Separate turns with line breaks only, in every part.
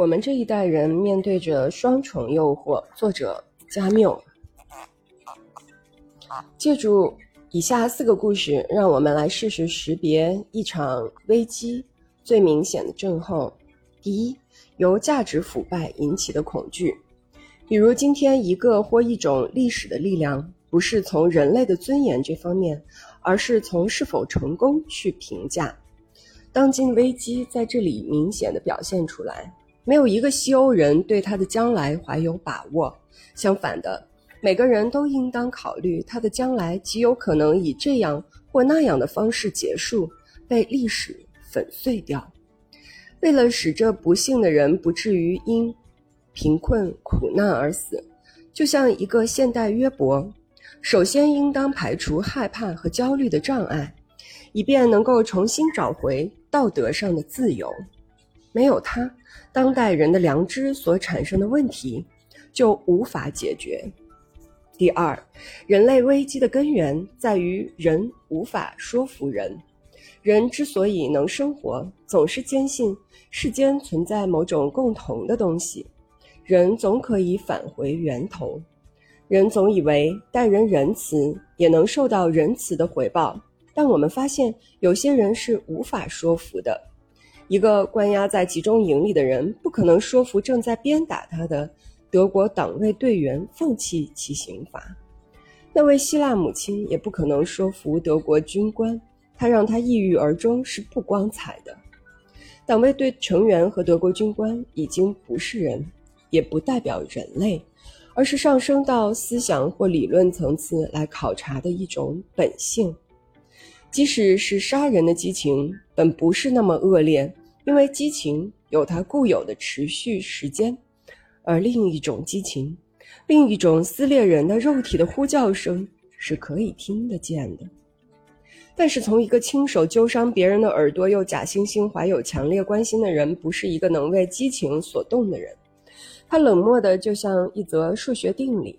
我们这一代人面对着双重诱惑。作者加缪。借助以下四个故事，让我们来试试识别一场危机最明显的症候。第一，由价值腐败引起的恐惧，比如今天一个或一种历史的力量，不是从人类的尊严这方面，而是从是否成功去评价。当今危机在这里明显的表现出来。没有一个西欧人对他的将来怀有把握，相反的，每个人都应当考虑他的将来极有可能以这样或那样的方式结束，被历史粉碎掉。为了使这不幸的人不至于因贫困苦难而死，就像一个现代约伯，首先应当排除害怕和焦虑的障碍，以便能够重新找回道德上的自由。没有它。当代人的良知所产生的问题就无法解决。第二，人类危机的根源在于人无法说服人。人之所以能生活，总是坚信世间存在某种共同的东西。人总可以返回源头。人总以为待人仁慈也能受到仁慈的回报，但我们发现有些人是无法说服的。一个关押在集中营里的人，不可能说服正在鞭打他的德国党卫队员放弃其刑罚；那位希腊母亲也不可能说服德国军官，他让他抑郁而终是不光彩的。党卫队成员和德国军官已经不是人，也不代表人类，而是上升到思想或理论层次来考察的一种本性。即使是杀人的激情，本不是那么恶劣。因为激情有它固有的持续时间，而另一种激情，另一种撕裂人的肉体的呼叫声是可以听得见的。但是，从一个亲手揪伤别人的耳朵又假惺惺怀有强烈关心的人，不是一个能为激情所动的人。他冷漠的就像一则数学定理，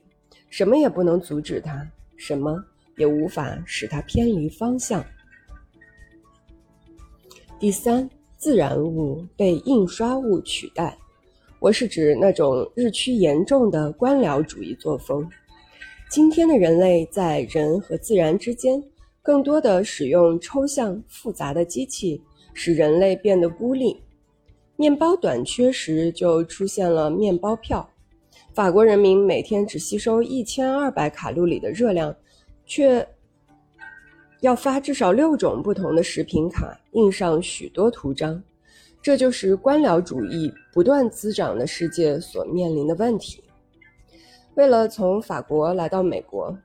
什么也不能阻止他，什么也无法使他偏离方向。第三。自然物被印刷物取代，我是指那种日趋严重的官僚主义作风。今天的人类在人和自然之间，更多的使用抽象复杂的机器，使人类变得孤立。面包短缺时，就出现了面包票。法国人民每天只吸收一千二百卡路里的热量，却。要发至少六种不同的食品卡，印上许多图章，这就是官僚主义不断滋长的世界所面临的问题。为了从法国来到美国，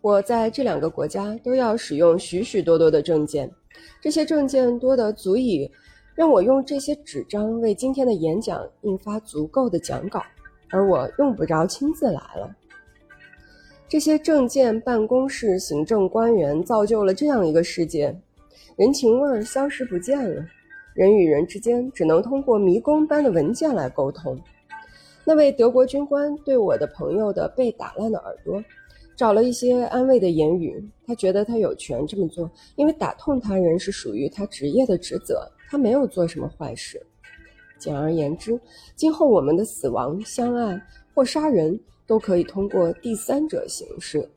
我在这两个国家都要使用许许多多的证件，这些证件多得足以让我用这些纸张为今天的演讲印发足够的讲稿，而我用不着亲自来了。这些证件办公室行政官员造就了这样一个世界，人情味儿消失不见了，人与人之间只能通过迷宫般的文件来沟通。那位德国军官对我的朋友的被打烂的耳朵，找了一些安慰的言语。他觉得他有权这么做，因为打痛他人是属于他职业的职责，他没有做什么坏事。简而言之，今后我们的死亡、相爱或杀人。都可以通过第三者形式。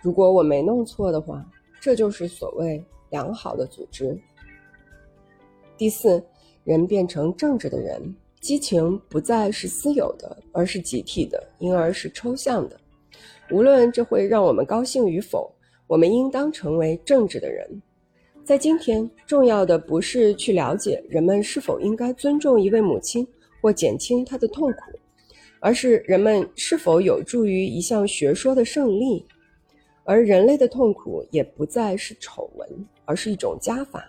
如果我没弄错的话，这就是所谓良好的组织。第四，人变成政治的人，激情不再是私有的，而是集体的，因而是抽象的。无论这会让我们高兴与否，我们应当成为政治的人。在今天，重要的不是去了解人们是否应该尊重一位母亲或减轻她的痛苦。而是人们是否有助于一项学说的胜利，而人类的痛苦也不再是丑闻，而是一种加法，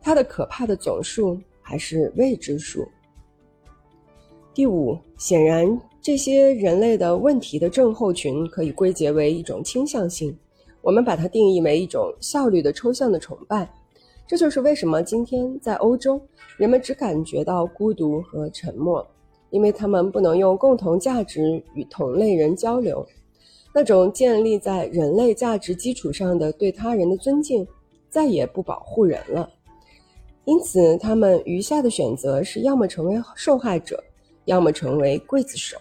它的可怕的总数还是未知数。第五，显然这些人类的问题的症候群可以归结为一种倾向性，我们把它定义为一种效率的抽象的崇拜。这就是为什么今天在欧洲，人们只感觉到孤独和沉默。因为他们不能用共同价值与同类人交流，那种建立在人类价值基础上的对他人的尊敬，再也不保护人了。因此，他们余下的选择是要么成为受害者，要么成为刽子手。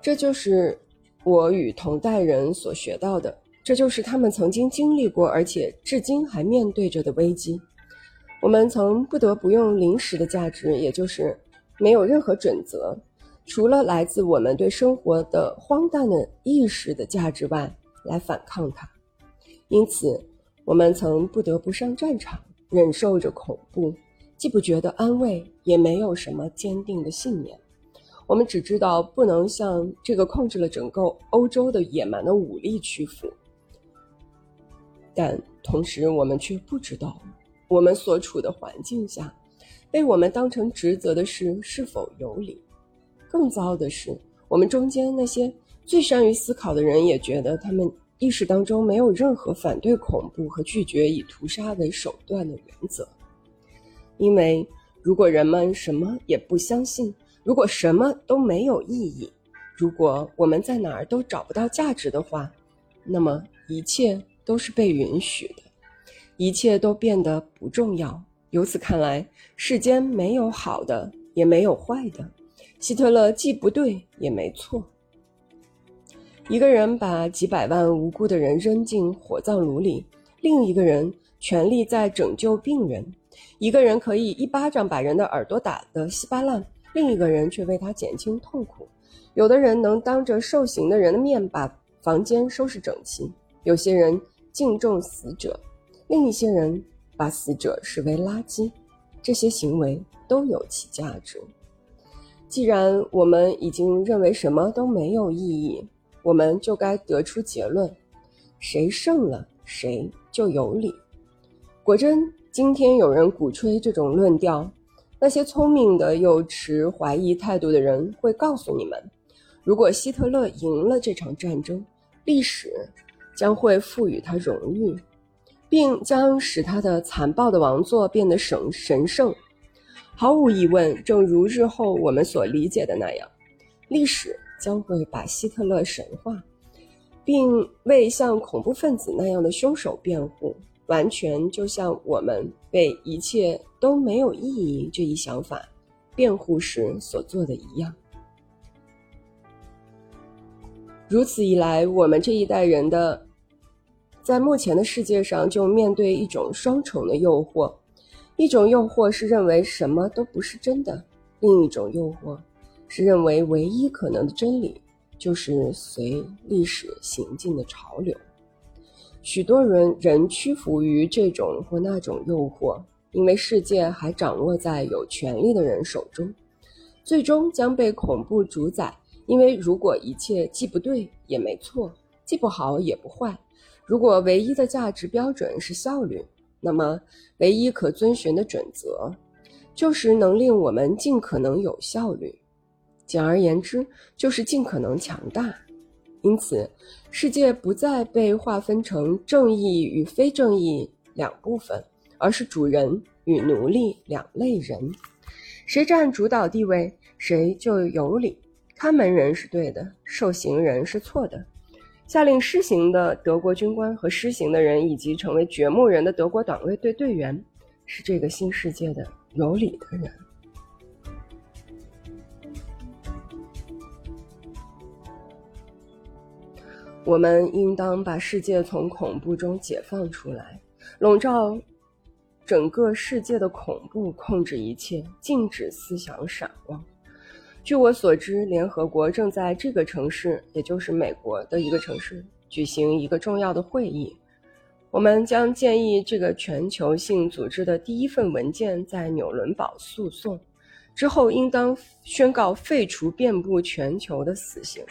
这就是我与同代人所学到的，这就是他们曾经经历过，而且至今还面对着的危机。我们曾不得不用临时的价值，也就是没有任何准则，除了来自我们对生活的荒诞的意识的价值外，来反抗它。因此，我们曾不得不上战场，忍受着恐怖，既不觉得安慰，也没有什么坚定的信念。我们只知道不能向这个控制了整个欧洲的野蛮的武力屈服，但同时我们却不知道，我们所处的环境下，被我们当成职责的事是否有理。更糟的是，我们中间那些最善于思考的人也觉得他们。意识当中没有任何反对恐怖和拒绝以屠杀为手段的原则，因为如果人们什么也不相信，如果什么都没有意义，如果我们在哪儿都找不到价值的话，那么一切都是被允许的，一切都变得不重要。由此看来，世间没有好的，也没有坏的。希特勒既不对，也没错。一个人把几百万无辜的人扔进火葬炉里，另一个人全力在拯救病人；一个人可以一巴掌把人的耳朵打得稀巴烂，另一个人却为他减轻痛苦。有的人能当着受刑的人的面把房间收拾整齐，有些人敬重死者，另一些人把死者视为垃圾。这些行为都有其价值。既然我们已经认为什么都没有意义，我们就该得出结论：谁胜了，谁就有理。果真，今天有人鼓吹这种论调，那些聪明的又持怀疑态度的人会告诉你们：如果希特勒赢了这场战争，历史将会赋予他荣誉，并将使他的残暴的王座变得神神圣。毫无疑问，正如日后我们所理解的那样，历史。将会把希特勒神化，并为像恐怖分子那样的凶手辩护，完全就像我们为一切都没有意义这一想法辩护时所做的一样。如此一来，我们这一代人的在目前的世界上就面对一种双重的诱惑：一种诱惑是认为什么都不是真的；另一种诱惑。是认为唯一可能的真理，就是随历史行进的潮流。许多人仍屈服于这种或那种诱惑，因为世界还掌握在有权力的人手中，最终将被恐怖主宰。因为如果一切既不对也没错，既不好也不坏，如果唯一的价值标准是效率，那么唯一可遵循的准则，就是能令我们尽可能有效率。简而言之，就是尽可能强大。因此，世界不再被划分成正义与非正义两部分，而是主人与奴隶两类人。谁占主导地位，谁就有理。看门人是对的，受刑人是错的。下令施行的德国军官和施行的人，以及成为掘墓人的德国党卫队队员，是这个新世界的有理的人。我们应当把世界从恐怖中解放出来，笼罩整个世界的恐怖，控制一切，禁止思想闪光。据我所知，联合国正在这个城市，也就是美国的一个城市，举行一个重要的会议。我们将建议这个全球性组织的第一份文件在纽伦堡诉讼之后，应当宣告废除遍布全球的死刑。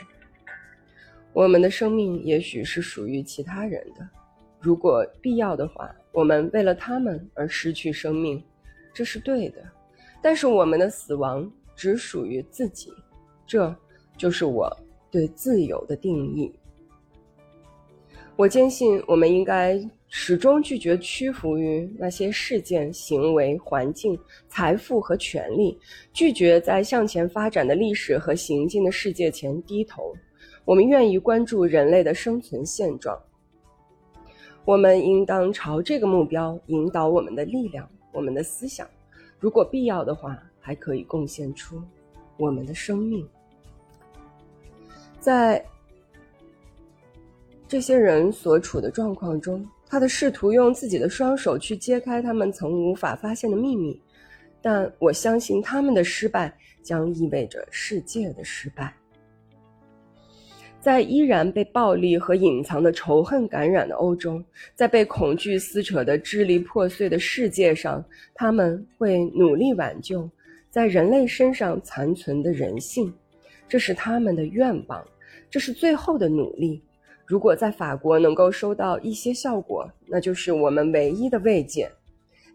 我们的生命也许是属于其他人的，如果必要的话，我们为了他们而失去生命，这是对的。但是我们的死亡只属于自己，这就是我对自由的定义。我坚信，我们应该始终拒绝屈服于那些事件、行为、环境、财富和权利，拒绝在向前发展的历史和行进的世界前低头。我们愿意关注人类的生存现状。我们应当朝这个目标引导我们的力量、我们的思想。如果必要的话，还可以贡献出我们的生命。在这些人所处的状况中，他的试图用自己的双手去揭开他们曾无法发现的秘密，但我相信他们的失败将意味着世界的失败。在依然被暴力和隐藏的仇恨感染的欧洲，在被恐惧撕扯的支离破碎的世界上，他们会努力挽救在人类身上残存的人性，这是他们的愿望，这是最后的努力。如果在法国能够收到一些效果，那就是我们唯一的慰藉。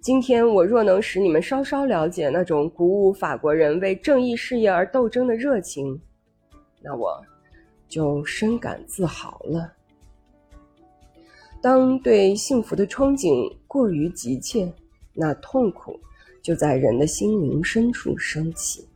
今天，我若能使你们稍稍了解那种鼓舞法国人为正义事业而斗争的热情，那我。就深感自豪了。当对幸福的憧憬过于急切，那痛苦就在人的心灵深处升起。